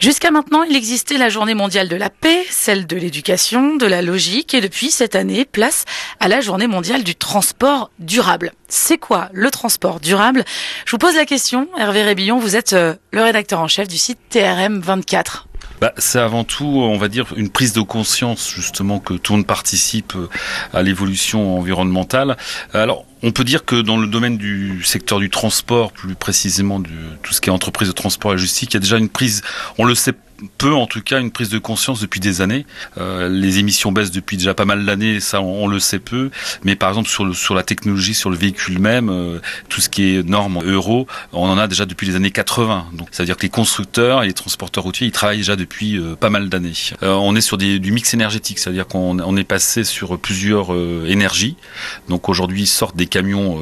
Jusqu'à maintenant, il existait la journée mondiale de la paix, celle de l'éducation, de la logique et depuis cette année, place à la journée mondiale du transport durable. C'est quoi le transport durable? Je vous pose la question, Hervé Rébillon, vous êtes euh, le rédacteur en chef du site TRM24. Bah, c'est avant tout, on va dire, une prise de conscience justement que tout le monde participe euh, à l'évolution environnementale. Alors, on peut dire que dans le domaine du secteur du transport, plus précisément de tout ce qui est entreprise de transport et logistique, il y a déjà une prise, on le sait peu en tout cas une prise de conscience depuis des années. Euh, les émissions baissent depuis déjà pas mal d'années, ça on, le sait peu. Mais par exemple sur, la technologie, sur le véhicule même, euh, tout ce qui est normes euro, on en a déjà depuis les années 80. Donc ça veut dire que les constructeurs et les transporteurs routiers, ils travaillent déjà depuis euh, pas mal d'années. on est sur du mix énergétique, c'est-à-dire qu'on on est passé sur plusieurs énergies. Donc aujourd'hui sortent des camions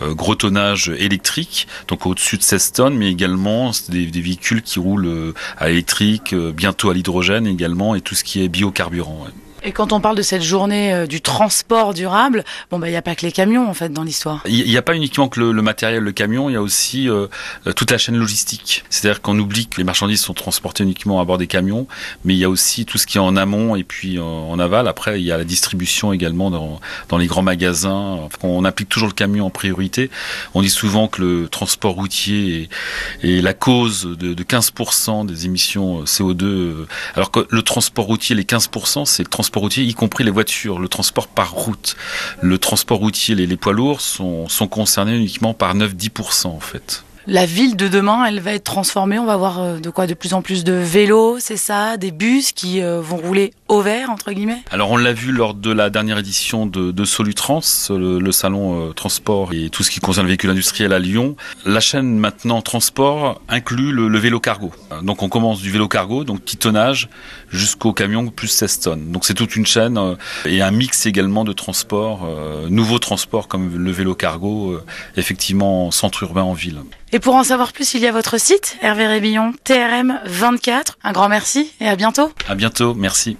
gros tonnage électriques, donc au-dessus de 16 tonnes, mais également des, véhicules qui roulent à électrique euh, bientôt à l'hydrogène également, et tout ce qui est biocarburant. Et quand on parle de cette journée euh, du transport durable, bon bah il n'y a pas que les camions en fait dans l'histoire. Il n'y a pas uniquement que le, matériel, le camion, il y a aussi euh, toute la chaîne logistique. C'est-à-dire qu'on oublie que les marchandises sont transportées uniquement à bord des camions, mais il y a aussi tout ce qui est en amont et puis en, aval. Après, il y a la distribution également dans, dans les grands magasins. On applique toujours le camion en priorité. On dit souvent que le transport routier est, est la cause de, de 15% des émissions CO2, alors que le transport routier, les 15%, c'est le transport routier, y compris les voitures, le transport par route. Le transport routier, les, poids lourds sont, sont concernés uniquement par 9-10% en fait la ville de demain, elle va être transformée. On va voir euh, de quoi? De plus en plus de vélos, c'est ça, des bus qui euh, vont rouler au vert entre guillemets? Alors on l'a vu lors de la dernière édition de, de Solutrans, le, salon euh, transport et tout ce qui concerne le véhicule industriel à Lyon. La chaîne maintenant transport inclut le, vélo cargo. Donc on commence du vélo cargo, donc petit tonnage, jusqu'au camion plus 16 tonnes. Donc c'est toute une chaîne et un mix également de transport, nouveaux transports comme le vélo cargo, effectivement en centre urbain en ville. Et pour en savoir plus, il y a votre site, Hervé Rébillon, TRM24. Un grand merci et à bientôt. À bientôt, merci.